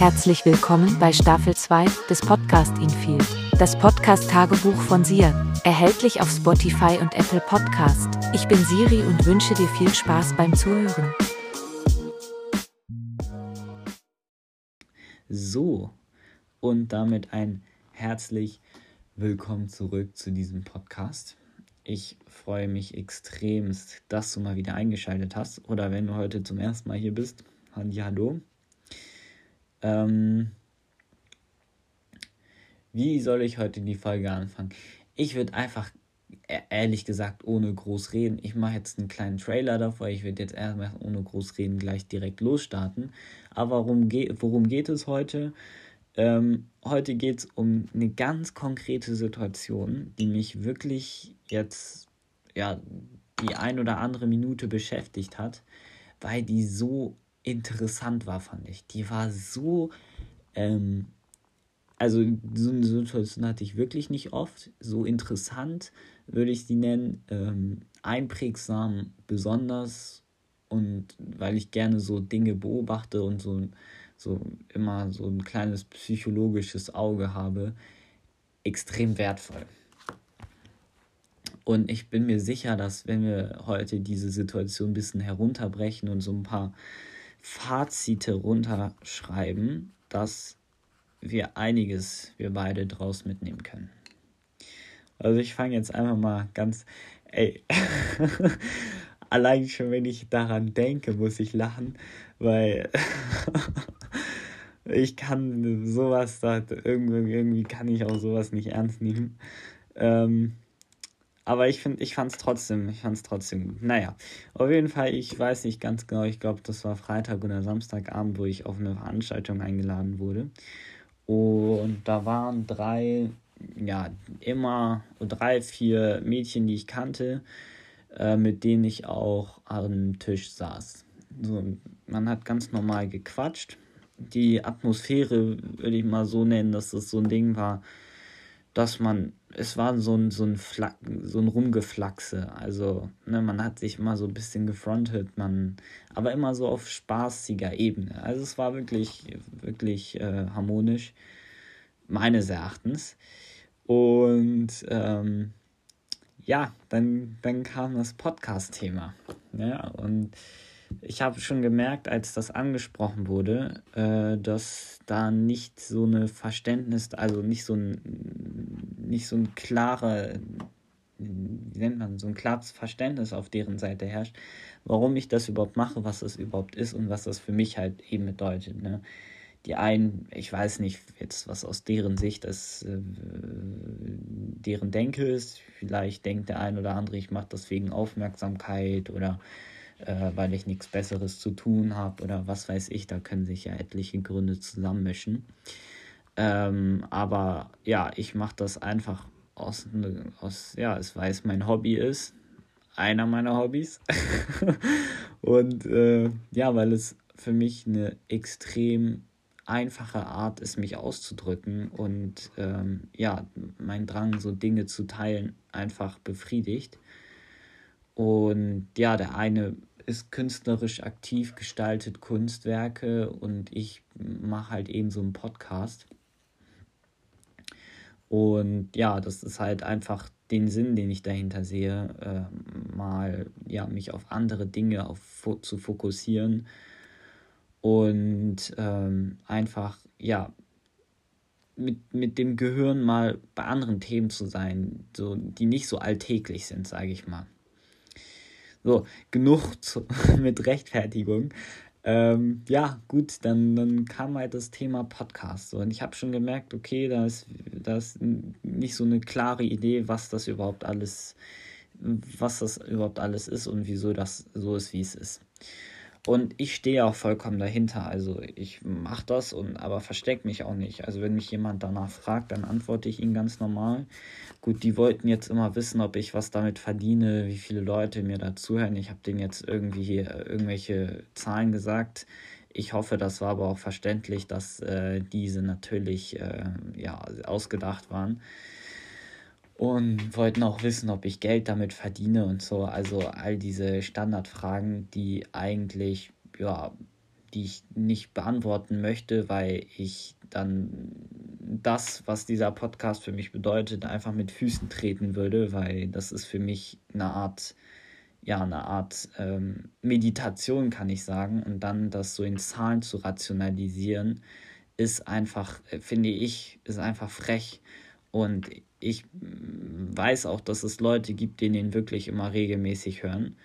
Herzlich willkommen bei Staffel 2 des Podcast Infield, das Podcast-Tagebuch von Sia, erhältlich auf Spotify und Apple Podcast. Ich bin Siri und wünsche dir viel Spaß beim Zuhören. So, und damit ein herzlich willkommen zurück zu diesem Podcast. Ich freue mich extremst, dass du mal wieder eingeschaltet hast oder wenn du heute zum ersten Mal hier bist. Hallo. Ähm, wie soll ich heute die Folge anfangen? Ich würde einfach e-, ehrlich gesagt ohne groß reden. Ich mache jetzt einen kleinen Trailer davor. Ich würde jetzt erstmal ohne groß reden gleich direkt losstarten. Aber worum, ge worum geht es heute? Ähm, heute geht es um eine ganz konkrete Situation, die mich wirklich jetzt ja die ein oder andere Minute beschäftigt hat, weil die so interessant war, fand ich. Die war so, ähm, also so eine Situation hatte ich wirklich nicht oft. So interessant würde ich sie nennen, ähm, einprägsam besonders und weil ich gerne so Dinge beobachte und so, so immer so ein kleines psychologisches Auge habe, extrem wertvoll. Und ich bin mir sicher, dass wenn wir heute diese Situation ein bisschen herunterbrechen und so ein paar Fazite runterschreiben, dass wir einiges, wir beide draus mitnehmen können. Also ich fange jetzt einfach mal ganz, ey, allein schon wenn ich daran denke, muss ich lachen, weil ich kann sowas, irgendwie, irgendwie kann ich auch sowas nicht ernst nehmen. Ähm, aber ich finde, ich fand es trotzdem, ich fand es trotzdem gut. Naja, auf jeden Fall, ich weiß nicht ganz genau, ich glaube, das war Freitag oder Samstagabend, wo ich auf eine Veranstaltung eingeladen wurde. Und da waren drei, ja, immer drei, vier Mädchen, die ich kannte, äh, mit denen ich auch am Tisch saß. So, man hat ganz normal gequatscht. Die Atmosphäre würde ich mal so nennen, dass das so ein Ding war, dass man, es war so ein, so ein, Flack, so ein Rumgeflaxe. Also, ne, man hat sich immer so ein bisschen gefrontet, man, aber immer so auf spaßiger Ebene. Also es war wirklich, wirklich äh, harmonisch, meines Erachtens. Und ähm, ja, dann, dann kam das Podcast-Thema. Ja, ne, und ich habe schon gemerkt, als das angesprochen wurde, äh, dass da nicht so eine Verständnis, also nicht so ein, nicht so ein klarer, wie nennt man, so ein klares Verständnis auf deren Seite herrscht, warum ich das überhaupt mache, was das überhaupt ist und was das für mich halt eben bedeutet. Ne? Die einen, ich weiß nicht jetzt, was aus deren Sicht das, äh, deren Denke ist. Vielleicht denkt der ein oder andere, ich mache das wegen Aufmerksamkeit oder äh, weil ich nichts Besseres zu tun habe oder was weiß ich, da können sich ja etliche Gründe zusammenmischen. Ähm, aber ja, ich mache das einfach aus, aus, ja, es weiß mein Hobby ist, einer meiner Hobbys. und äh, ja, weil es für mich eine extrem einfache Art ist, mich auszudrücken und ähm, ja, mein Drang, so Dinge zu teilen, einfach befriedigt. Und ja, der eine ist künstlerisch aktiv, gestaltet Kunstwerke und ich mache halt eben so einen Podcast. Und ja, das ist halt einfach den Sinn, den ich dahinter sehe, äh, mal ja, mich auf andere Dinge auf, zu fokussieren und ähm, einfach ja mit, mit dem Gehirn mal bei anderen Themen zu sein, so, die nicht so alltäglich sind, sage ich mal. So, genug zu, mit Rechtfertigung. Ähm, ja, gut, dann, dann kam halt das Thema Podcast. So, und ich habe schon gemerkt, okay, da ist, da ist nicht so eine klare Idee, was das überhaupt alles, was das überhaupt alles ist und wieso das so ist, wie es ist. Und ich stehe auch vollkommen dahinter. Also ich mache das und aber verstecke mich auch nicht. Also wenn mich jemand danach fragt, dann antworte ich ihnen ganz normal. Gut, die wollten jetzt immer wissen, ob ich was damit verdiene, wie viele Leute mir da zuhören. Ich habe denen jetzt irgendwie irgendwelche Zahlen gesagt. Ich hoffe, das war aber auch verständlich, dass äh, diese natürlich äh, ja, ausgedacht waren und wollten auch wissen, ob ich Geld damit verdiene und so. Also all diese Standardfragen, die eigentlich, ja, die ich nicht beantworten möchte, weil ich dann das, was dieser Podcast für mich bedeutet, einfach mit Füßen treten würde, weil das ist für mich eine Art, ja, eine Art ähm, Meditation, kann ich sagen. Und dann das so in Zahlen zu rationalisieren, ist einfach, äh, finde ich, ist einfach frech. Und ich weiß auch, dass es Leute gibt, die den wirklich immer regelmäßig hören.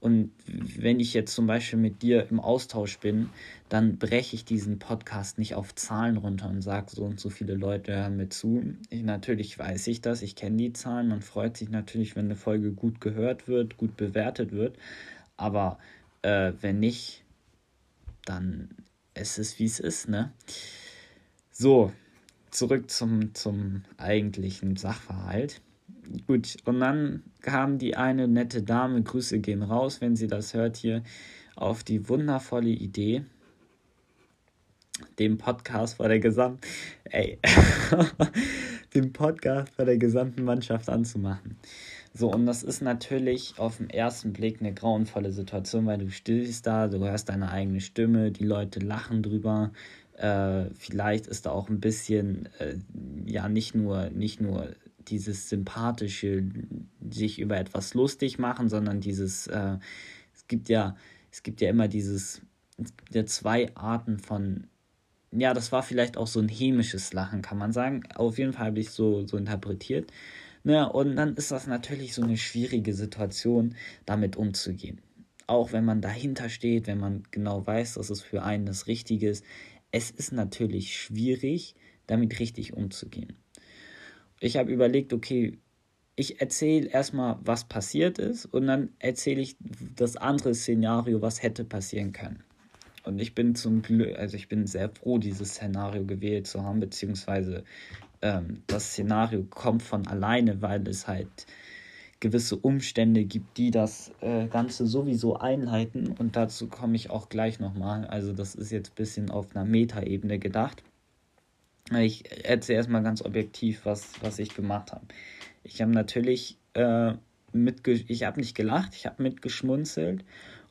Und wenn ich jetzt zum Beispiel mit dir im Austausch bin, dann breche ich diesen Podcast nicht auf Zahlen runter und sage, so und so viele Leute hören mir zu. Ich, natürlich weiß ich das, ich kenne die Zahlen. Man freut sich natürlich, wenn eine Folge gut gehört wird, gut bewertet wird. Aber äh, wenn nicht, dann ist es, wie es ist, ne? So, zurück zum, zum eigentlichen Sachverhalt. Gut, und dann kam die eine nette Dame, Grüße gehen raus, wenn sie das hört hier, auf die wundervolle Idee, den Podcast vor der gesamten, ey, den Podcast vor der gesamten Mannschaft anzumachen. So, und das ist natürlich auf den ersten Blick eine grauenvolle Situation, weil du stehst da, du hörst deine eigene Stimme, die Leute lachen drüber, äh, vielleicht ist da auch ein bisschen, äh, ja, nicht nur, nicht nur dieses sympathische, sich über etwas lustig machen, sondern dieses, äh, es gibt ja, es gibt ja immer dieses, es gibt ja zwei Arten von, ja, das war vielleicht auch so ein hämisches Lachen, kann man sagen. Auf jeden Fall habe ich so, so interpretiert. Ne, und dann ist das natürlich so eine schwierige Situation, damit umzugehen. Auch wenn man dahinter steht, wenn man genau weiß, dass es für einen das Richtige ist, es ist natürlich schwierig, damit richtig umzugehen. Ich habe überlegt, okay, ich erzähle erstmal, was passiert ist und dann erzähle ich das andere Szenario, was hätte passieren können. Und ich bin zum Glück, also ich bin sehr froh, dieses Szenario gewählt zu haben, beziehungsweise ähm, das Szenario kommt von alleine, weil es halt gewisse Umstände gibt, die das äh, Ganze sowieso einleiten. Und dazu komme ich auch gleich nochmal. Also das ist jetzt ein bisschen auf einer Metaebene gedacht. Ich erzähle erstmal ganz objektiv, was, was ich gemacht habe. Ich habe natürlich äh, mitge ich habe nicht gelacht, ich habe mitgeschmunzelt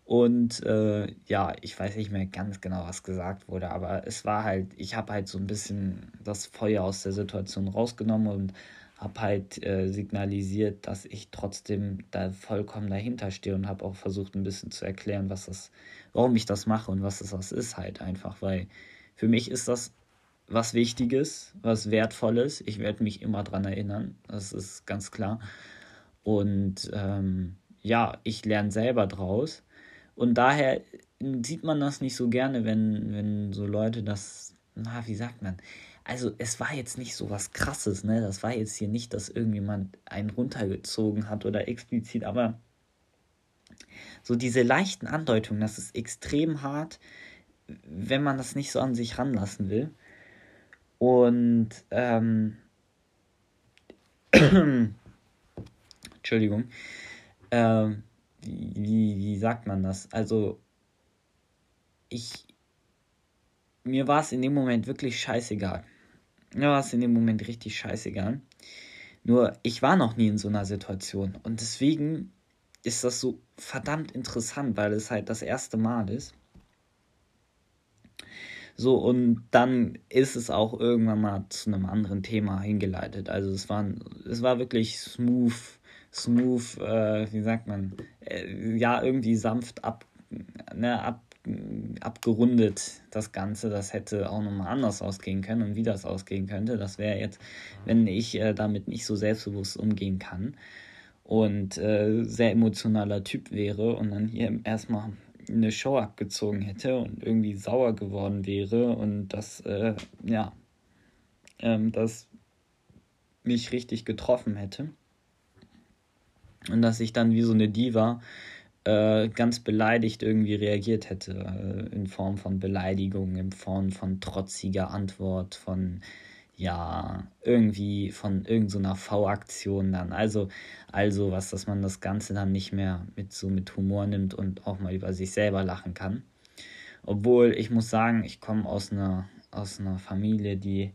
und äh, ja, ich weiß nicht mehr ganz genau, was gesagt wurde, aber es war halt, ich habe halt so ein bisschen das Feuer aus der Situation rausgenommen und habe halt äh, signalisiert, dass ich trotzdem da vollkommen dahinter stehe und habe auch versucht, ein bisschen zu erklären, was das, warum ich das mache und was das ist halt einfach, weil für mich ist das was Wichtiges, was Wertvolles. Ich werde mich immer daran erinnern, das ist ganz klar. Und ähm, ja, ich lerne selber draus. Und daher sieht man das nicht so gerne, wenn, wenn so Leute das, na, wie sagt man, also es war jetzt nicht so was krasses, ne? Das war jetzt hier nicht, dass irgendjemand einen runtergezogen hat oder explizit, aber so diese leichten Andeutungen, das ist extrem hart, wenn man das nicht so an sich ranlassen will. Und ähm, Entschuldigung. Ähm, wie, wie sagt man das? Also ich mir war es in dem Moment wirklich scheißegal. Mir war es in dem Moment richtig scheißegal. Nur ich war noch nie in so einer Situation und deswegen ist das so verdammt interessant, weil es halt das erste Mal ist. So, und dann ist es auch irgendwann mal zu einem anderen Thema hingeleitet. Also es war, es war wirklich smooth, smooth, äh, wie sagt man, äh, ja, irgendwie sanft ab, ne, ab, abgerundet, das Ganze. Das hätte auch nochmal anders ausgehen können und wie das ausgehen könnte. Das wäre jetzt, wenn ich äh, damit nicht so selbstbewusst umgehen kann und äh, sehr emotionaler Typ wäre und dann hier erstmal eine Show abgezogen hätte und irgendwie sauer geworden wäre und das, äh, ja, ähm, das mich richtig getroffen hätte. Und dass ich dann wie so eine Diva äh, ganz beleidigt irgendwie reagiert hätte, äh, in Form von Beleidigung, in Form von trotziger Antwort, von ja, irgendwie von irgendeiner so V-Aktion dann. Also, also was, dass man das Ganze dann nicht mehr mit so mit Humor nimmt und auch mal über sich selber lachen kann. Obwohl, ich muss sagen, ich komme aus einer, aus einer Familie, die,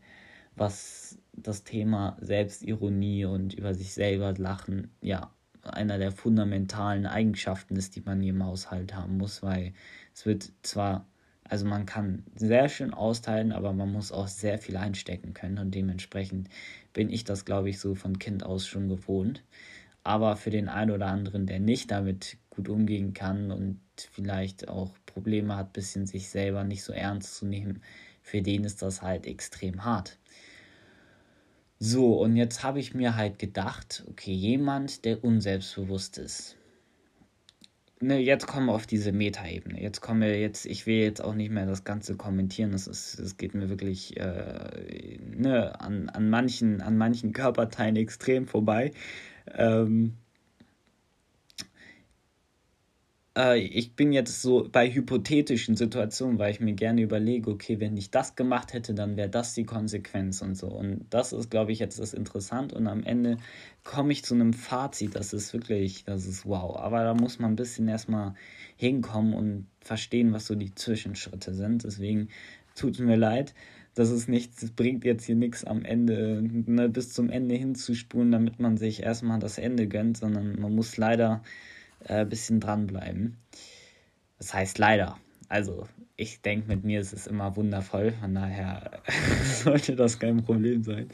was das Thema Selbstironie und über sich selber lachen, ja, einer der fundamentalen Eigenschaften ist, die man im Haushalt haben muss, weil es wird zwar Also man kann sehr schön austeilen, aber man muss auch sehr viel einstecken können und dementsprechend bin ich das, glaube ich, so von Kind aus schon gewohnt. Aber für den einen oder anderen, der nicht damit gut umgehen kann und vielleicht auch Probleme hat, bisschen sich selber nicht so ernst zu nehmen, für den ist das halt extrem hart. So, und jetzt habe ich mir halt gedacht, okay, jemand, der unselbstbewusst ist. Ne, jetzt kommen wir auf diese Metaebene. Jetzt kommen wir jetzt, ich will jetzt auch nicht mehr das Ganze kommentieren. Das ist, geht mir wirklich äh, ne, an, an, manchen, an manchen Körperteilen extrem vorbei. Ähm, äh, ich bin jetzt so bei hypothetischen Situationen, weil ich mir gerne überlege, okay, wenn ich das gemacht hätte, dann wäre das die Konsequenz und so. Und das ist, glaube ich, jetzt das Interessant. Und am Ende komme ich zu einem Fazit, das ist wirklich, das ist wow. Aber da muss man ein bisschen erstmal hinkommen und verstehen, was so die Zwischenschritte sind. Deswegen tut mir leid. Das ist nichts, bringt jetzt hier nichts am Ende, ne, bis zum Ende hinzuspulen, damit man sich erstmal das Ende gönnt, sondern man muss leider ein äh, bisschen dranbleiben. Das heißt leider. Also, ich denke, mit mir ist es immer wundervoll. Von daher sollte das kein Problem sein.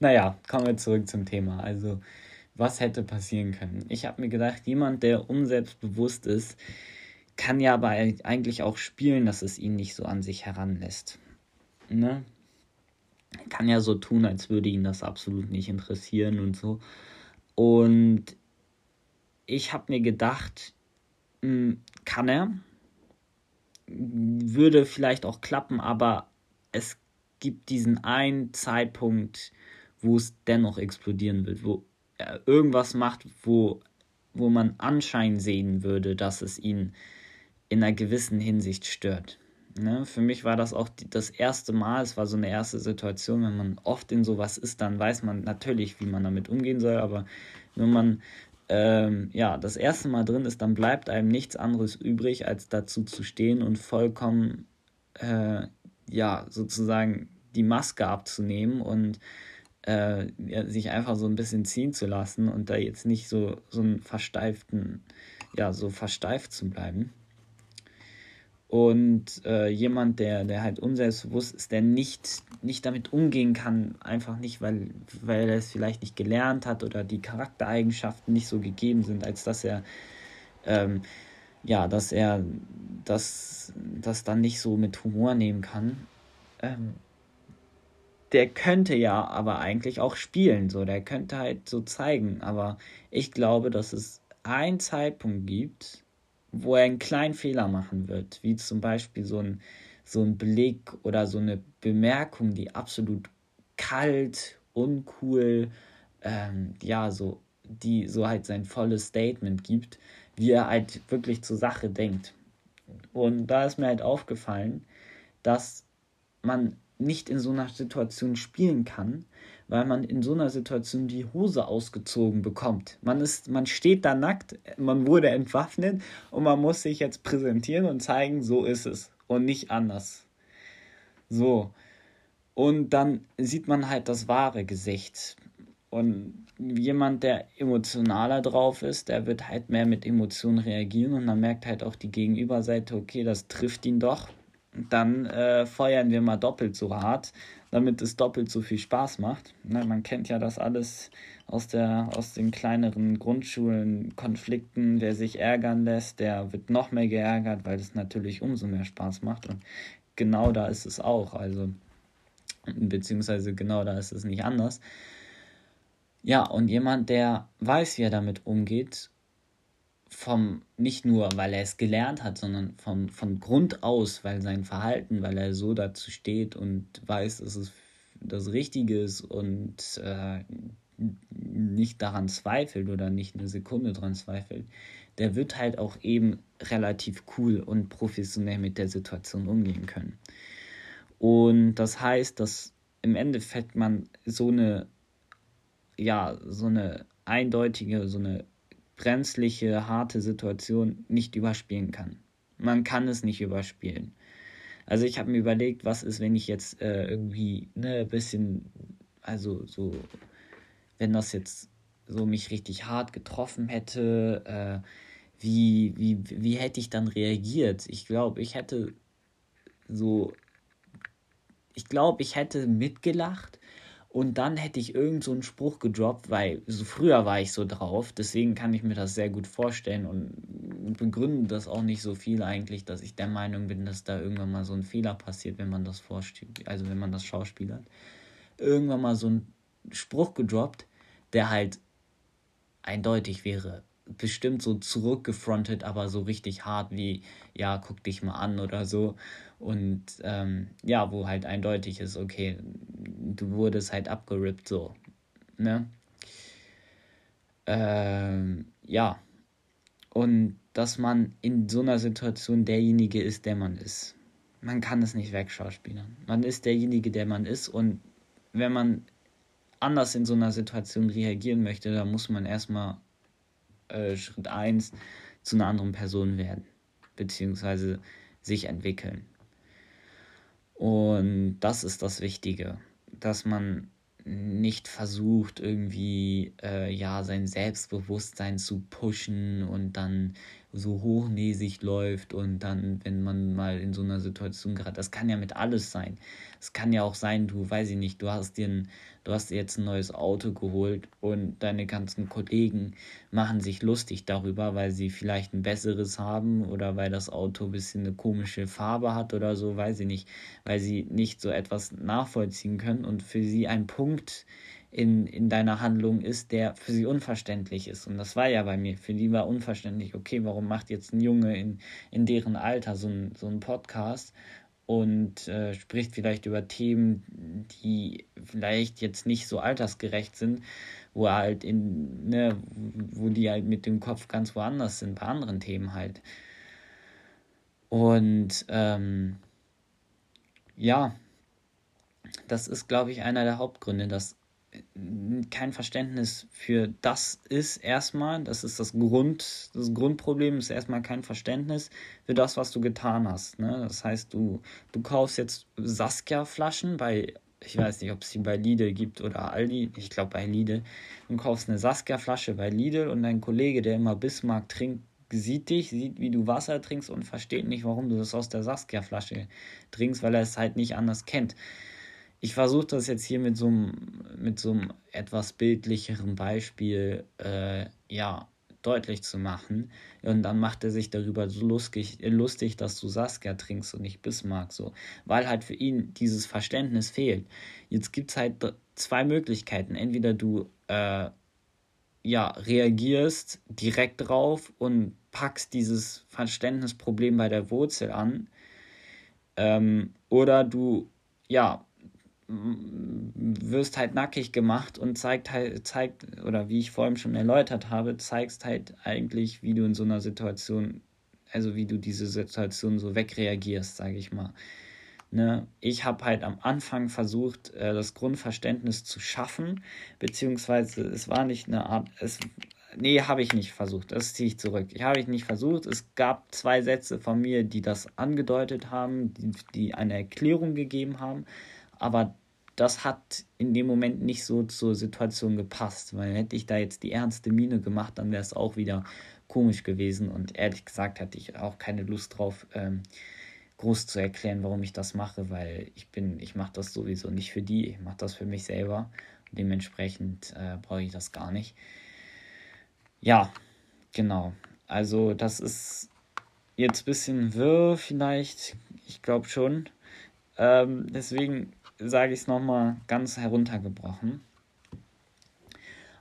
Naja, kommen wir zurück zum Thema. Also, was hätte passieren können? Ich habe mir gedacht, jemand, der unselbstbewusst ist, kann ja aber eigentlich auch spielen, dass es ihn nicht so an sich heranlässt. Ne? Kann ja so tun, als würde ihn das absolut nicht interessieren und so. Und ich habe mir gedacht, hm, kann er, würde vielleicht auch klappen, aber es gibt diesen einen Zeitpunkt, wo es dennoch explodieren wird, wo er irgendwas macht, wo, wo man anscheinend sehen würde, dass es ihn in einer gewissen Hinsicht stört. Ne? Für mich war das auch die, das erste Mal, es war so eine erste Situation, wenn man oft in sowas ist, dann weiß man natürlich, wie man damit umgehen soll, aber wenn man ähm, ja, das erste Mal drin ist, dann bleibt einem nichts anderes übrig, als dazu zu stehen und vollkommen, äh, ja, sozusagen die Maske abzunehmen und äh, sich einfach so ein bisschen ziehen zu lassen und da jetzt nicht so, so einen versteiften, ja, so versteift zu bleiben. Und äh, jemand, der, der halt unselbstbewusst ist, der nicht, nicht damit umgehen kann, einfach nicht, weil, weil er es vielleicht nicht gelernt hat oder die Charaktereigenschaften nicht so gegeben sind, als dass er, ähm, ja, dass er das, das dann nicht so mit Humor nehmen kann. Ähm, der könnte ja aber eigentlich auch spielen, so, der könnte halt so zeigen, aber ich glaube, dass es einen Zeitpunkt gibt, wo er einen kleinen Fehler machen wird, wie zum Beispiel so ein, so ein Blick oder so eine Bemerkung, die absolut kalt, uncool, ähm, ja, so, die so halt sein volles Statement gibt, wie er halt wirklich zur Sache denkt. Und da ist mir halt aufgefallen, dass man nicht in so einer Situation spielen kann, weil man in so einer Situation die Hose ausgezogen bekommt. Man, ist, man steht da nackt, man wurde entwaffnet und man muss sich jetzt präsentieren und zeigen, so ist es und nicht anders. So. Und dann sieht man halt das wahre Gesicht. Und jemand, der emotionaler drauf ist, der wird halt mehr mit Emotionen reagieren und dann merkt halt auch die Gegenüberseite, okay, das trifft ihn doch. Dann äh, feuern wir mal doppelt so hart damit es doppelt so viel Spaß macht. Ne, man kennt ja das alles aus, der, aus den kleineren Grundschulen, Konflikten, wer sich ärgern lässt, der wird noch mehr geärgert, weil es natürlich umso mehr Spaß macht. Und genau da ist es auch, also beziehungsweise genau da ist es nicht anders. Ja, und jemand, der weiß, wie er damit umgeht vom, nicht nur, weil er es gelernt hat, sondern vom, von Grund aus, weil sein Verhalten, weil er so dazu steht und weiß, dass es das Richtige ist und äh, nicht daran zweifelt oder nicht eine Sekunde daran zweifelt, der wird halt auch eben relativ cool und professionell mit der Situation umgehen können. Und das heißt, dass im Endeffekt man so eine, ja, so eine eindeutige, so eine brenzliche, harte Situation nicht überspielen kann. Man kann es nicht überspielen. Also ich habe mir überlegt, was ist, wenn ich jetzt äh, irgendwie ne, ein bisschen, also so, wenn das jetzt so mich richtig hart getroffen hätte, äh, wie, wie, wie hätte ich dann reagiert? Ich glaube, ich hätte so, ich glaube, ich hätte mitgelacht und dann hätte ich irgend so einen Spruch gedroppt, weil so früher war ich so drauf, deswegen kann ich mir das sehr gut vorstellen und begründe das auch nicht so viel eigentlich, dass ich der Meinung bin, dass da irgendwann mal so ein Fehler passiert, wenn man das vorstellt, also wenn man das schauspielert. Irgendwann mal so ein Spruch gedroppt, der halt eindeutig wäre. Bestimmt so zurückgefrontet, aber so richtig hart wie, ja, guck dich mal an oder so. Und ähm, ja, wo halt eindeutig ist, okay, du wurdest halt abgerippt, so. Ne? Ähm, ja. Und dass man in so einer Situation derjenige ist, der man ist. Man kann es nicht wegschauspielern. Man ist derjenige, der man ist. Und wenn man anders in so einer Situation reagieren möchte, dann muss man erstmal äh, Schritt 1 zu einer anderen Person werden. Beziehungsweise sich entwickeln. Und das ist das Wichtige, dass man nicht versucht, irgendwie äh, ja sein Selbstbewusstsein zu pushen und dann so hochnäsig läuft und dann, wenn man mal in so einer Situation gerade, das kann ja mit alles sein. Es kann ja auch sein, du weiß ich nicht, du hast dir ein, du hast jetzt ein neues Auto geholt und deine ganzen Kollegen machen sich lustig darüber, weil sie vielleicht ein besseres haben oder weil das Auto ein bisschen eine komische Farbe hat oder so, weiß ich nicht, weil sie nicht so etwas nachvollziehen können und für sie ein Punkt in, in deiner Handlung ist, der für sie unverständlich ist. Und das war ja bei mir. Für die war unverständlich, okay, warum macht jetzt ein Junge in, in deren Alter so ein, so ein Podcast und äh, spricht vielleicht über Themen, die vielleicht jetzt nicht so altersgerecht sind, wo er halt in, ne, wo die halt mit dem Kopf ganz woanders sind, bei anderen Themen halt. Und ähm, ja, das ist, glaube ich, einer der Hauptgründe, dass kein Verständnis für das ist erstmal, das ist das Grund, das Grundproblem ist erstmal kein Verständnis für das, was du getan hast. Ne? Das heißt, du, du kaufst jetzt Saskia-Flaschen bei, ich weiß nicht, ob es die bei Lidl gibt oder Aldi, ich glaube bei Lidl. Du kaufst eine Saskia-Flasche bei Lidl und dein Kollege, der immer Bismarck trinkt, sieht dich, sieht, wie du Wasser trinkst und versteht nicht, warum du das aus der Saskia-Flasche trinkst, weil er es halt nicht anders kennt ich versuche das jetzt hier mit so einem, mit so einem etwas bildlicheren Beispiel äh, ja, deutlich zu machen. Und dann macht er sich darüber so lustig, lustig, dass du Saskia trinkst und nicht Bismarck. So. Weil halt für ihn dieses Verständnis fehlt. Jetzt gibt es halt zwei Möglichkeiten. Entweder du äh, ja, reagierst direkt drauf und packst dieses Verständnisproblem bei der Wurzel an. Ähm, oder du ja, wirst halt nackig gemacht und zeigt halt, zeigt, oder wie ich vorhin schon erläutert habe, zeigst halt eigentlich, wie du in so einer Situation, also wie du diese Situation so wegreagierst, sage ich mal. Ne? Ich habe halt am Anfang versucht, äh, das Grundverständnis zu schaffen, beziehungsweise es war nicht eine Art, es, nee, habe ich nicht versucht, das ziehe ich zurück. Ich habe ich nicht versucht, es gab zwei Sätze von mir, die das angedeutet haben, die, die eine Erklärung gegeben haben, aber das hat in dem Moment nicht so zur Situation gepasst, weil hätte ich da jetzt die ernste Miene gemacht, dann wäre es auch wieder komisch gewesen und ehrlich gesagt hatte ich auch keine Lust drauf, ähm, groß zu erklären, warum ich das mache, weil ich bin, ich mache das sowieso nicht für die, ich mache das für mich selber. Dementsprechend äh, brauche ich das gar nicht. Ja, genau. Also das ist jetzt ein bisschen wirr vielleicht, ich glaube schon. Ähm, deswegen sage ich es nochmal ganz heruntergebrochen.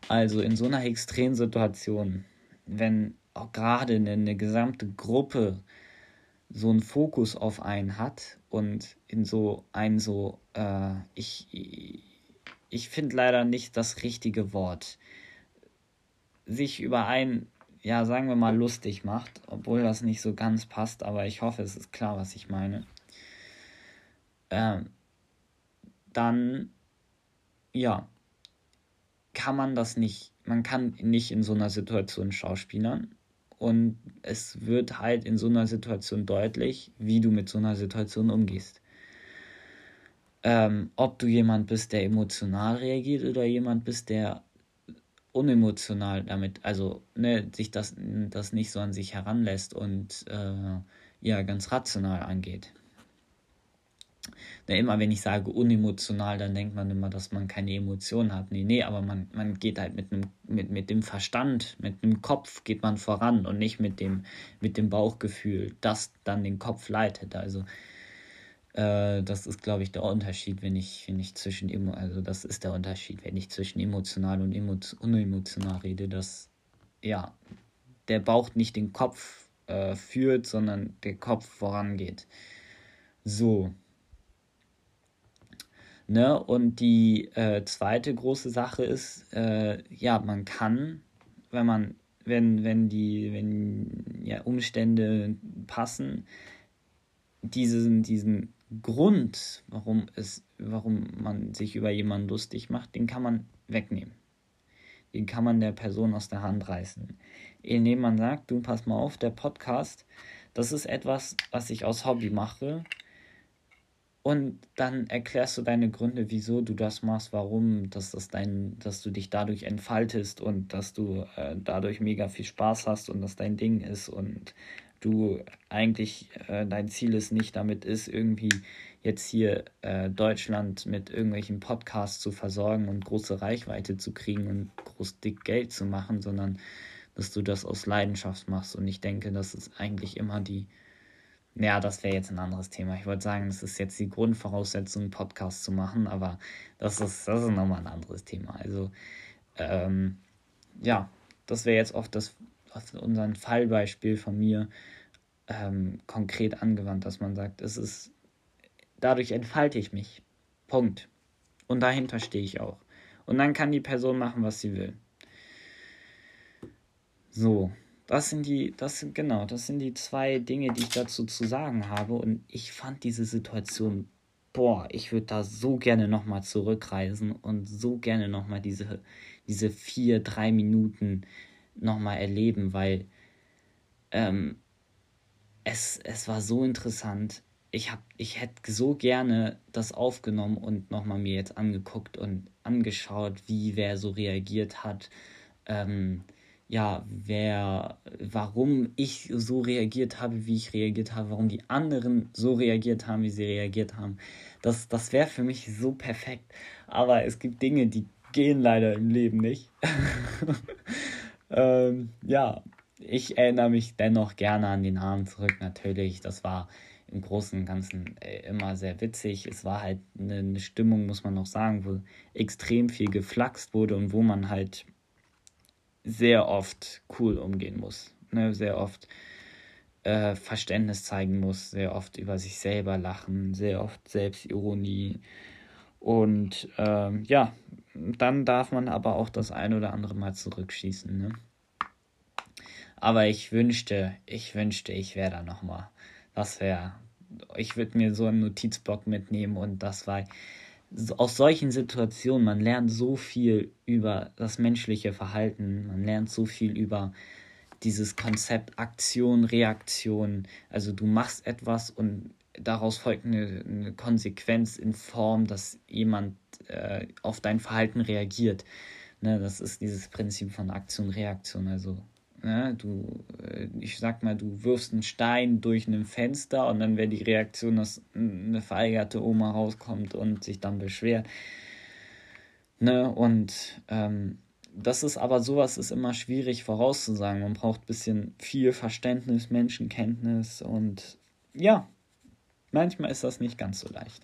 Also in so einer extremen Situation, wenn auch gerade eine, eine gesamte Gruppe so einen Fokus auf einen hat und in so ein so, äh, ich, ich finde leider nicht das richtige Wort, sich über einen, ja, sagen wir mal, lustig macht, obwohl das nicht so ganz passt, aber ich hoffe, es ist klar, was ich meine. Ähm, dann ja, kann man das nicht, man kann nicht in so einer Situation schauspielern. Und es wird halt in so einer Situation deutlich, wie du mit so einer Situation umgehst. Ähm, ob du jemand bist, der emotional reagiert oder jemand bist, der unemotional damit, also ne, sich das, das nicht so an sich heranlässt und äh, ja, ganz rational angeht. Na, immer wenn ich sage unemotional, dann denkt man immer, dass man keine Emotionen hat. Nee, nee, aber man, man geht halt mit, einem, mit, mit dem Verstand, mit dem Kopf geht man voran und nicht mit dem, mit dem Bauchgefühl, das dann den Kopf leitet. Also äh, das ist, glaube ich, der Unterschied, wenn ich, wenn ich zwischen, also das ist der Unterschied, wenn ich zwischen emotional und unemotional rede, dass, ja, der Bauch nicht den Kopf äh, führt, sondern der Kopf vorangeht. So, Ne? Und die äh, zweite große Sache ist, äh, ja, man kann, wenn man, wenn, wenn die, wenn ja, Umstände passen, diesen, diesen Grund, warum es, warum man sich über jemanden lustig macht, den kann man wegnehmen. Den kann man der Person aus der Hand reißen. Indem man sagt, du pass mal auf, der Podcast, das ist etwas, was ich aus Hobby mache und dann erklärst du deine Gründe, wieso du das machst, warum, dass das dein, dass du dich dadurch entfaltest und dass du äh, dadurch mega viel Spaß hast und das dein Ding ist und du eigentlich äh, dein Ziel ist nicht damit ist, irgendwie jetzt hier äh, Deutschland mit irgendwelchen Podcasts zu versorgen und große Reichweite zu kriegen und groß dick Geld zu machen, sondern dass du das aus Leidenschaft machst. Und ich denke, das ist eigentlich immer die ja, das wäre jetzt ein anderes Thema. Ich wollte sagen, das ist jetzt die Grundvoraussetzung, einen Podcast zu machen, aber das ist, das ist nochmal ein anderes Thema. Also, ähm, ja, das wäre jetzt oft das, unser Fallbeispiel von mir ähm, konkret angewandt, dass man sagt, es ist, dadurch entfalte ich mich. Punkt. Und dahinter stehe ich auch. Und dann kann die Person machen, was sie will. So, das sind die, das sind, genau, das sind die zwei Dinge, die ich dazu zu sagen habe. Und ich fand diese Situation, boah, ich würde da so gerne nochmal zurückreisen und so gerne nochmal diese, diese vier, drei Minuten nochmal erleben, weil ähm, es, es war so interessant. Ich, ich hätte so gerne das aufgenommen und nochmal mir jetzt angeguckt und angeschaut, wie wer so reagiert hat. Ähm, ja, wer, warum ich so reagiert habe, wie ich reagiert habe, warum die anderen so reagiert haben, wie sie reagiert haben. Das, das wäre für mich so perfekt. Aber es gibt Dinge, die gehen leider im Leben nicht. ähm, ja, ich erinnere mich dennoch gerne an den Abend zurück, natürlich. Das war im Großen und Ganzen äh, immer sehr witzig. Es war halt eine, eine Stimmung, muss man noch sagen, wo extrem viel geflaxt wurde und wo man halt sehr oft cool umgehen muss. Ne? Sehr oft äh, Verständnis zeigen muss, sehr oft über sich selber lachen, sehr oft Selbstironie. Und ähm, ja, dann darf man aber auch das ein oder andere Mal zurückschießen. Ne? Aber ich wünschte, ich wünschte, ich wäre da nochmal. Das wäre, ich würde mir so einen Notizblock mitnehmen und das war aus solchen Situationen, man lernt so viel über das menschliche Verhalten, man lernt so viel über dieses Konzept Aktion, Reaktion. Also du machst etwas und daraus folgt eine, eine Konsequenz in Form, dass jemand äh, auf dein Verhalten reagiert. Ne, das ist dieses Prinzip von Aktion, Reaktion. Also Ne? Du, äh, ich sag mal, du wirfst einen Stein durch ein Fenster und dann wäre die Reaktion, dass eine verärgerte Oma rauskommt und sich dann beschwert. Ne? Und ähm, das ist aber sowas ist immer schwierig vorauszusagen. Man braucht ein bisschen viel Verständnis, Menschenkenntnis und ja, manchmal ist das nicht ganz so leicht.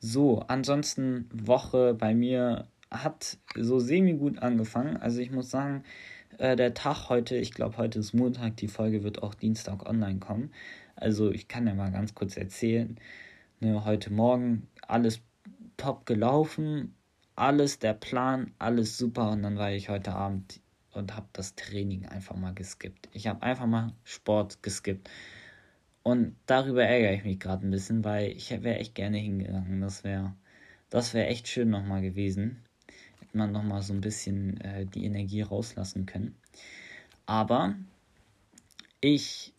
So, ansonsten Woche bei mir hat so semi-gut angefangen. Also ich muss sagen, äh, der Tag heute, ich glaube heute ist Montag, die Folge wird auch Dienstag online kommen. Also ich kann ja mal ganz kurz erzählen. Ne, heute Morgen alles top gelaufen, alles der Plan, alles super und dann war ich heute Abend und habe das Training einfach mal geskippt. Ich habe einfach mal Sport geskippt. Und darüber ärgere ich mich gerade ein bisschen, weil ich wäre echt gerne hingegangen. Das wäre das wäre echt schön nochmal gewesen man nochmal so ein bisschen äh, die Energie rauslassen können. Aber ich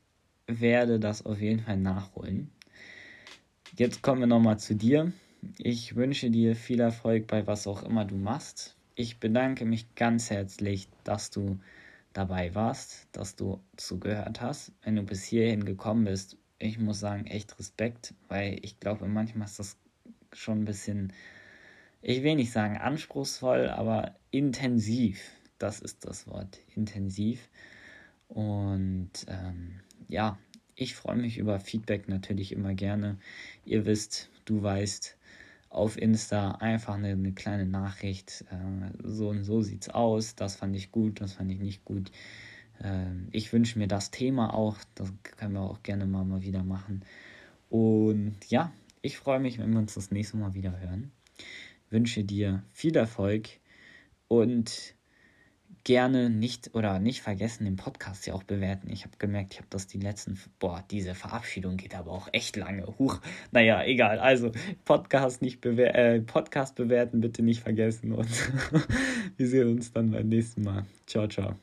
werde das auf jeden Fall nachholen. Jetzt kommen wir nochmal zu dir. Ich wünsche dir viel Erfolg bei was auch immer du machst. Ich bedanke mich ganz herzlich, dass du dabei warst, dass du zugehört hast. Wenn du bis hierhin gekommen bist, ich muss sagen, echt Respekt, weil ich glaube, manchmal ist das schon ein bisschen, ich will nicht sagen anspruchsvoll, aber intensiv. Das ist das Wort, intensiv. Und ähm, ja, ich freue mich über Feedback natürlich immer gerne. Ihr wisst, du weißt, auf Insta einfach eine, eine kleine Nachricht. Äh, so und so sieht's aus. Das fand ich gut, das fand ich nicht gut. Äh, ich wünsche mir das Thema auch. Das können wir auch gerne mal, mal wieder machen. Und ja, ich freue mich, wenn wir uns das nächste Mal wieder hören. Wünsche dir viel Erfolg und gerne nicht oder nicht vergessen, den Podcast ja auch bewerten. Ich habe gemerkt, ich habe das die letzten, boah, diese Verabschiedung geht aber auch echt lange. Huch, naja, egal. Also Podcast nicht bewer äh, Podcast bewerten bitte nicht vergessen und wir sehen uns dann beim nächsten Mal. Ciao, ciao.